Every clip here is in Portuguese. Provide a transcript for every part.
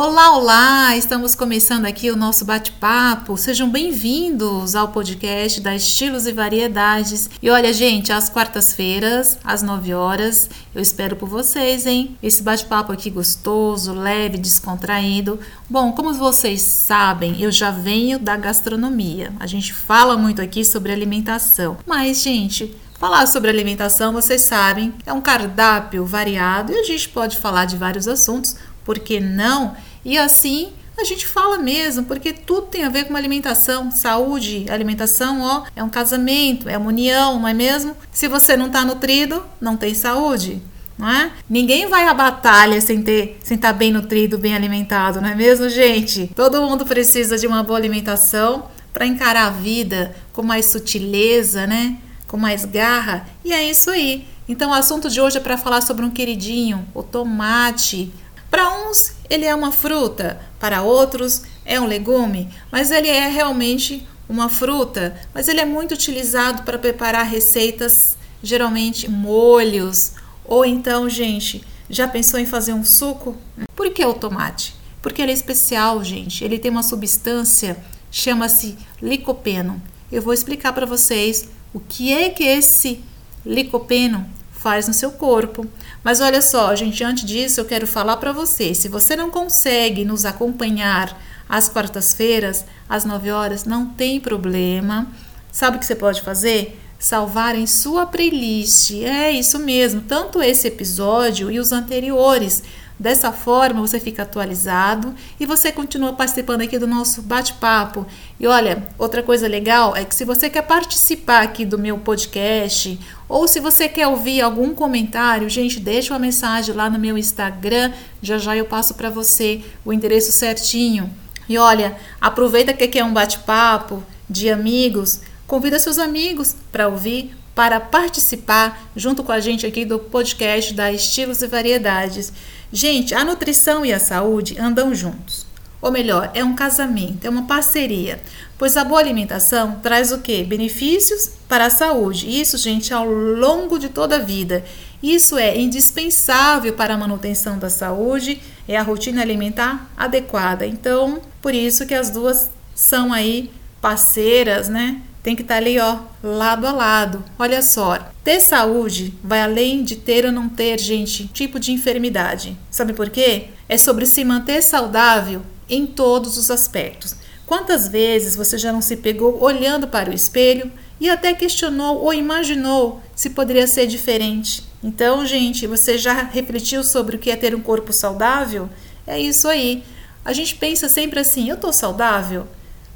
Olá, olá! Estamos começando aqui o nosso bate-papo. Sejam bem-vindos ao podcast da Estilos e Variedades. E olha, gente, às quartas-feiras, às 9 horas, eu espero por vocês, hein? Esse bate-papo aqui gostoso, leve, descontraído. Bom, como vocês sabem, eu já venho da gastronomia. A gente fala muito aqui sobre alimentação. Mas, gente, Falar sobre alimentação, vocês sabem, é um cardápio variado e a gente pode falar de vários assuntos, por que não? E assim a gente fala mesmo, porque tudo tem a ver com alimentação, saúde, alimentação, ó, é um casamento, é uma união, não é mesmo? Se você não está nutrido, não tem saúde. Não é? Ninguém vai à batalha sem ter, sem estar tá bem nutrido, bem alimentado, não é mesmo, gente? Todo mundo precisa de uma boa alimentação para encarar a vida com mais sutileza, né? Com mais garra. E é isso aí. Então, o assunto de hoje é para falar sobre um queridinho, o tomate. Para uns, ele é uma fruta, para outros, é um legume, mas ele é realmente uma fruta, mas ele é muito utilizado para preparar receitas, geralmente molhos, ou então, gente, já pensou em fazer um suco? Por que o tomate? Porque ele é especial, gente. Ele tem uma substância, chama-se licopeno. Eu vou explicar para vocês o que é que esse licopeno faz no seu corpo. Mas olha só, gente, antes disso eu quero falar para você, se você não consegue nos acompanhar às quartas-feiras, às 9 horas, não tem problema. Sabe o que você pode fazer? Salvar em sua playlist. É isso mesmo, tanto esse episódio e os anteriores. Dessa forma, você fica atualizado e você continua participando aqui do nosso bate-papo. E olha, outra coisa legal é que se você quer participar aqui do meu podcast ou se você quer ouvir algum comentário, gente, deixa uma mensagem lá no meu Instagram, já já eu passo para você o endereço certinho. E olha, aproveita que aqui é um bate-papo de amigos, convida seus amigos para ouvir, para participar junto com a gente aqui do podcast da Estilos e Variedades. Gente, a nutrição e a saúde andam juntos. Ou melhor, é um casamento, é uma parceria. Pois a boa alimentação traz o que? Benefícios para a saúde. Isso, gente, ao longo de toda a vida. Isso é indispensável para a manutenção da saúde, é a rotina alimentar adequada. Então, por isso que as duas são aí parceiras, né? Tem que estar tá ali, ó, lado a lado. Olha só, ter saúde vai além de ter ou não ter, gente, tipo de enfermidade. Sabe por quê? É sobre se manter saudável em todos os aspectos. Quantas vezes você já não se pegou olhando para o espelho e até questionou ou imaginou se poderia ser diferente? Então, gente, você já refletiu sobre o que é ter um corpo saudável? É isso aí. A gente pensa sempre assim: eu tô saudável?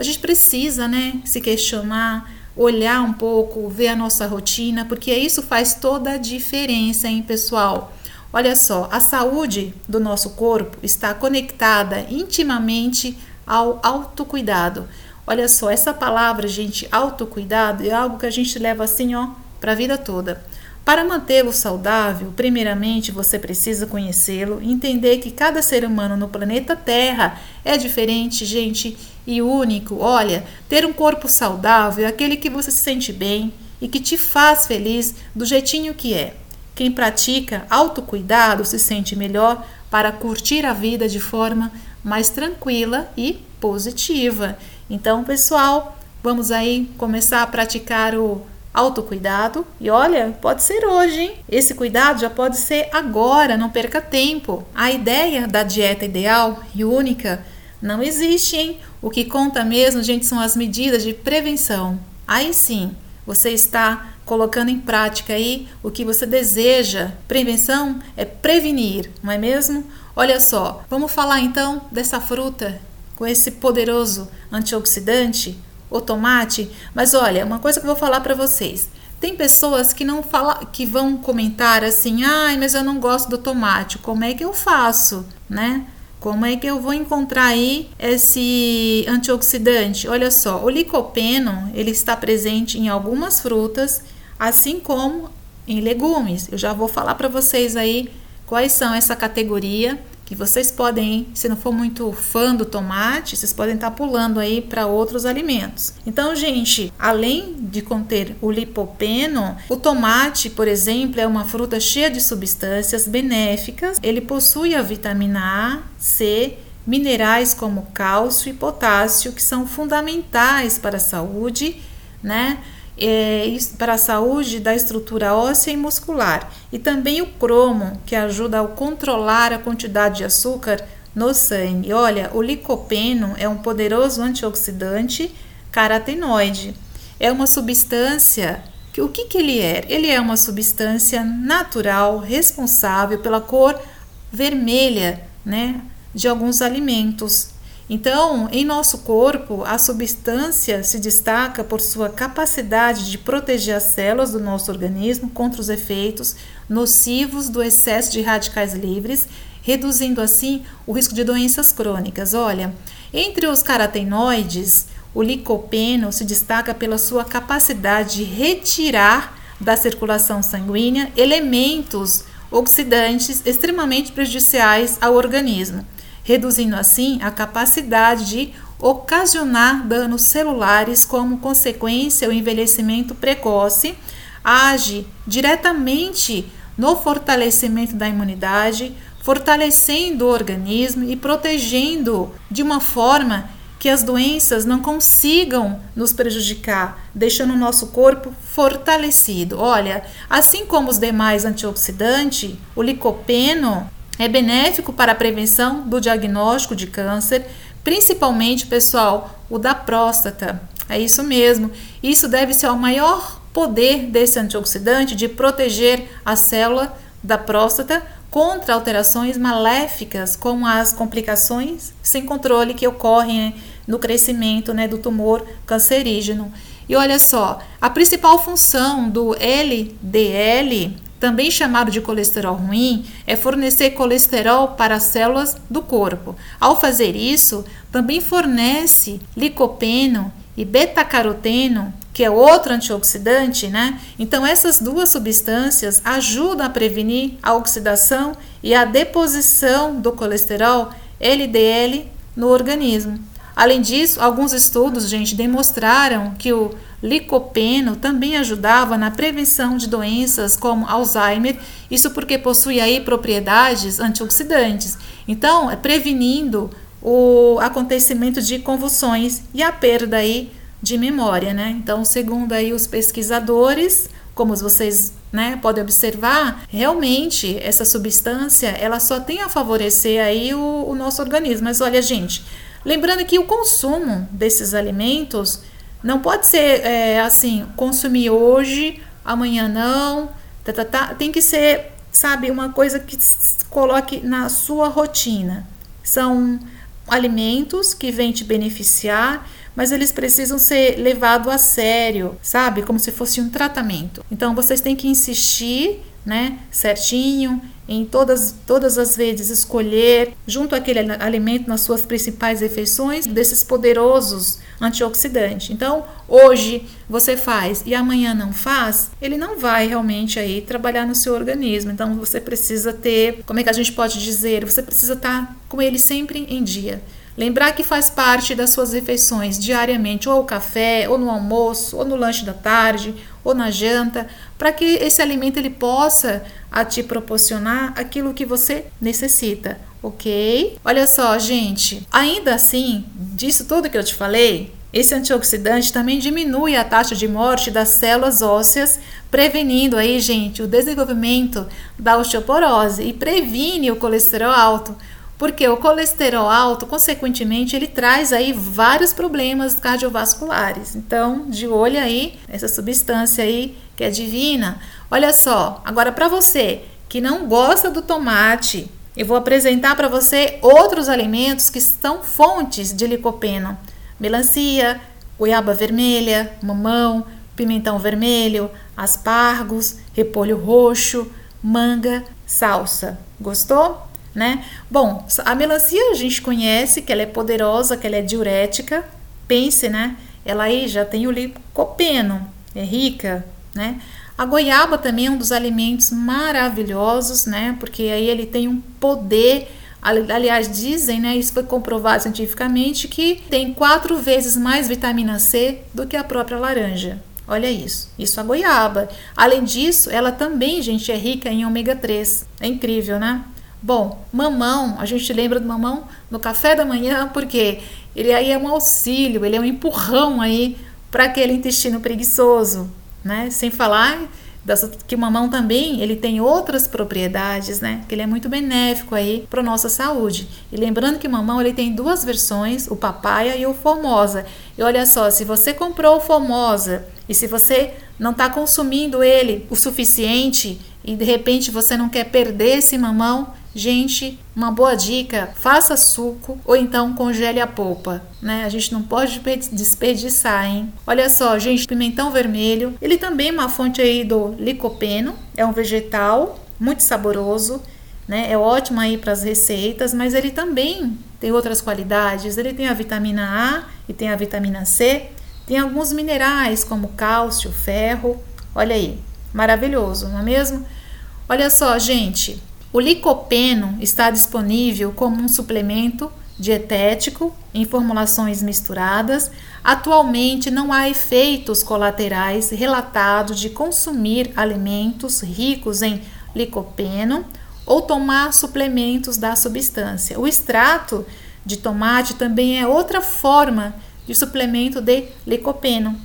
A gente precisa, né, se questionar, olhar um pouco, ver a nossa rotina, porque isso faz toda a diferença, hein, pessoal? Olha só, a saúde do nosso corpo está conectada intimamente ao autocuidado. Olha só, essa palavra, gente, autocuidado, é algo que a gente leva assim, ó, para a vida toda. Para mantê-lo saudável, primeiramente você precisa conhecê-lo, entender que cada ser humano no planeta Terra é diferente, gente, e único. Olha, ter um corpo saudável é aquele que você se sente bem e que te faz feliz do jeitinho que é. Quem pratica autocuidado se sente melhor para curtir a vida de forma mais tranquila e positiva. Então, pessoal, vamos aí começar a praticar o autocuidado. E olha, pode ser hoje, hein? Esse cuidado já pode ser agora, não perca tempo. A ideia da dieta ideal e única não existe, hein? O que conta mesmo, gente, são as medidas de prevenção. Aí sim, você está colocando em prática aí o que você deseja. Prevenção é prevenir, não é mesmo? Olha só, vamos falar então dessa fruta com esse poderoso antioxidante o tomate. Mas olha, uma coisa que eu vou falar para vocês. Tem pessoas que não fala, que vão comentar assim: "Ai, mas eu não gosto do tomate. Como é que eu faço?", né? Como é que eu vou encontrar aí esse antioxidante? Olha só, o licopeno, ele está presente em algumas frutas, assim como em legumes. Eu já vou falar para vocês aí quais são essa categoria que vocês podem, se não for muito fã do tomate, vocês podem estar tá pulando aí para outros alimentos. Então, gente, além de conter o lipopeno, o tomate, por exemplo, é uma fruta cheia de substâncias benéficas. Ele possui a vitamina A, C, minerais como cálcio e potássio, que são fundamentais para a saúde, né? É, para a saúde da estrutura óssea e muscular. E também o cromo, que ajuda a controlar a quantidade de açúcar no sangue. Olha, o licopeno é um poderoso antioxidante carotenoide. É uma substância que o que, que ele é? Ele é uma substância natural responsável pela cor vermelha, né, de alguns alimentos. Então, em nosso corpo, a substância se destaca por sua capacidade de proteger as células do nosso organismo contra os efeitos nocivos do excesso de radicais livres reduzindo assim o risco de doenças crônicas. Olha, entre os carotenoides, o licopeno se destaca pela sua capacidade de retirar da circulação sanguínea elementos oxidantes extremamente prejudiciais ao organismo, reduzindo assim a capacidade de ocasionar danos celulares como consequência o envelhecimento precoce, age diretamente no fortalecimento da imunidade, fortalecendo o organismo e protegendo de uma forma que as doenças não consigam nos prejudicar, deixando o nosso corpo fortalecido. Olha, assim como os demais antioxidantes, o licopeno é benéfico para a prevenção do diagnóstico de câncer, principalmente, pessoal, o da próstata. É isso mesmo. Isso deve ser o maior poder desse antioxidante de proteger a célula da próstata contra alterações maléficas como as complicações sem controle que ocorrem no crescimento né, do tumor cancerígeno. E olha só, a principal função do LDL, também chamado de colesterol ruim, é fornecer colesterol para as células do corpo. Ao fazer isso, também fornece licopeno e beta-caroteno que é outro antioxidante, né? Então essas duas substâncias ajudam a prevenir a oxidação e a deposição do colesterol LDL no organismo. Além disso, alguns estudos, gente, demonstraram que o licopeno também ajudava na prevenção de doenças como Alzheimer, isso porque possui aí propriedades antioxidantes. Então, é prevenindo o acontecimento de convulsões e a perda aí de memória, né? Então, segundo aí os pesquisadores, como vocês né, podem observar, realmente essa substância ela só tem a favorecer aí o, o nosso organismo. Mas olha, gente, lembrando que o consumo desses alimentos não pode ser é, assim, consumir hoje, amanhã não, tá, tá, tá. tem que ser, sabe, uma coisa que coloque na sua rotina. São alimentos que vêm te beneficiar mas eles precisam ser levados a sério, sabe? Como se fosse um tratamento. Então vocês têm que insistir, né, certinho, em todas, todas as vezes escolher, junto àquele alimento, nas suas principais refeições, desses poderosos antioxidantes. Então, hoje você faz e amanhã não faz, ele não vai realmente aí trabalhar no seu organismo. Então, você precisa ter, como é que a gente pode dizer? Você precisa estar com ele sempre em dia. Lembrar que faz parte das suas refeições diariamente, ou ao café, ou no almoço, ou no lanche da tarde, ou na janta, para que esse alimento ele possa a te proporcionar aquilo que você necessita, ok? Olha só, gente, ainda assim, disso tudo que eu te falei, esse antioxidante também diminui a taxa de morte das células ósseas, prevenindo aí, gente, o desenvolvimento da osteoporose e previne o colesterol alto. Porque o colesterol alto, consequentemente, ele traz aí vários problemas cardiovasculares. Então, de olho aí, essa substância aí que é divina. Olha só, agora para você que não gosta do tomate, eu vou apresentar para você outros alimentos que são fontes de licopeno: melancia, goiaba vermelha, mamão, pimentão vermelho, aspargos, repolho roxo, manga, salsa. Gostou? Né? Bom, a melancia a gente conhece que ela é poderosa, que ela é diurética. Pense, né? Ela aí já tem o licopeno, é rica, né? A goiaba também é um dos alimentos maravilhosos, né? Porque aí ele tem um poder Aliás, dizem, né, isso foi comprovado cientificamente, que tem quatro vezes mais vitamina C do que a própria laranja. Olha isso, isso a goiaba. Além disso, ela também, gente, é rica em ômega 3. É incrível, né? Bom, mamão, a gente lembra do mamão no café da manhã porque ele aí é um auxílio, ele é um empurrão aí para aquele intestino preguiçoso, né? Sem falar que o mamão também ele tem outras propriedades, né? Que ele é muito benéfico aí para nossa saúde. E lembrando que o mamão ele tem duas versões, o papaya e o formosa. E olha só, se você comprou o formosa e se você não está consumindo ele o suficiente e de repente você não quer perder esse mamão, Gente, uma boa dica: faça suco ou então congele a polpa, né? A gente não pode desperdiçar, hein? Olha só, gente, pimentão vermelho, ele também é uma fonte aí do licopeno, é um vegetal muito saboroso, né? É ótimo aí para as receitas, mas ele também tem outras qualidades. Ele tem a vitamina A e tem a vitamina C, tem alguns minerais como cálcio, ferro. Olha aí, maravilhoso, não é mesmo? Olha só, gente, o licopeno está disponível como um suplemento dietético em formulações misturadas. Atualmente não há efeitos colaterais relatados de consumir alimentos ricos em licopeno ou tomar suplementos da substância. O extrato de tomate também é outra forma de suplemento de licopeno.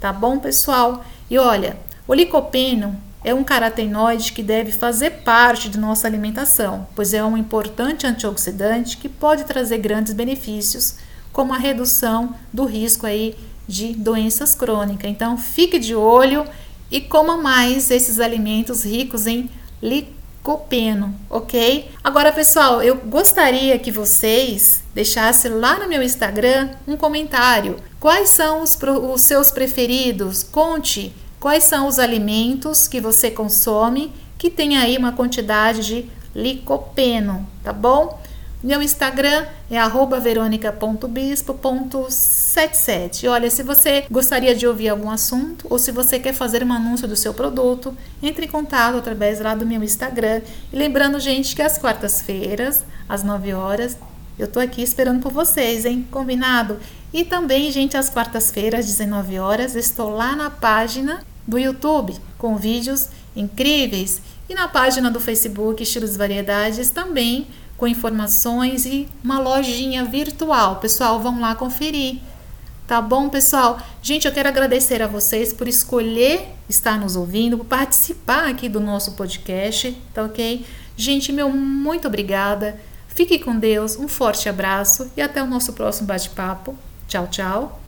Tá bom, pessoal? E olha, o licopeno é um carotenoide que deve fazer parte de nossa alimentação, pois é um importante antioxidante que pode trazer grandes benefícios, como a redução do risco aí de doenças crônicas. Então, fique de olho e coma mais esses alimentos ricos em licopeno, ok? Agora, pessoal, eu gostaria que vocês deixassem lá no meu Instagram um comentário. Quais são os, os seus preferidos? Conte quais são os alimentos que você consome que tem aí uma quantidade de licopeno, tá bom? Meu Instagram é veronica.bispo.77. Olha, se você gostaria de ouvir algum assunto ou se você quer fazer um anúncio do seu produto, entre em contato através lá do meu Instagram. E lembrando, gente, que às quartas-feiras, às 9 horas, eu tô aqui esperando por vocês, hein? Combinado? E também, gente, às quartas-feiras, às 19 horas, estou lá na página do YouTube com vídeos incríveis e na página do Facebook Estilos Variedades também com informações e uma lojinha virtual. Pessoal, vão lá conferir. Tá bom, pessoal? Gente, eu quero agradecer a vocês por escolher estar nos ouvindo, por participar aqui do nosso podcast, tá ok? Gente, meu muito obrigada. Fique com Deus, um forte abraço e até o nosso próximo bate-papo. Tchau, tchau.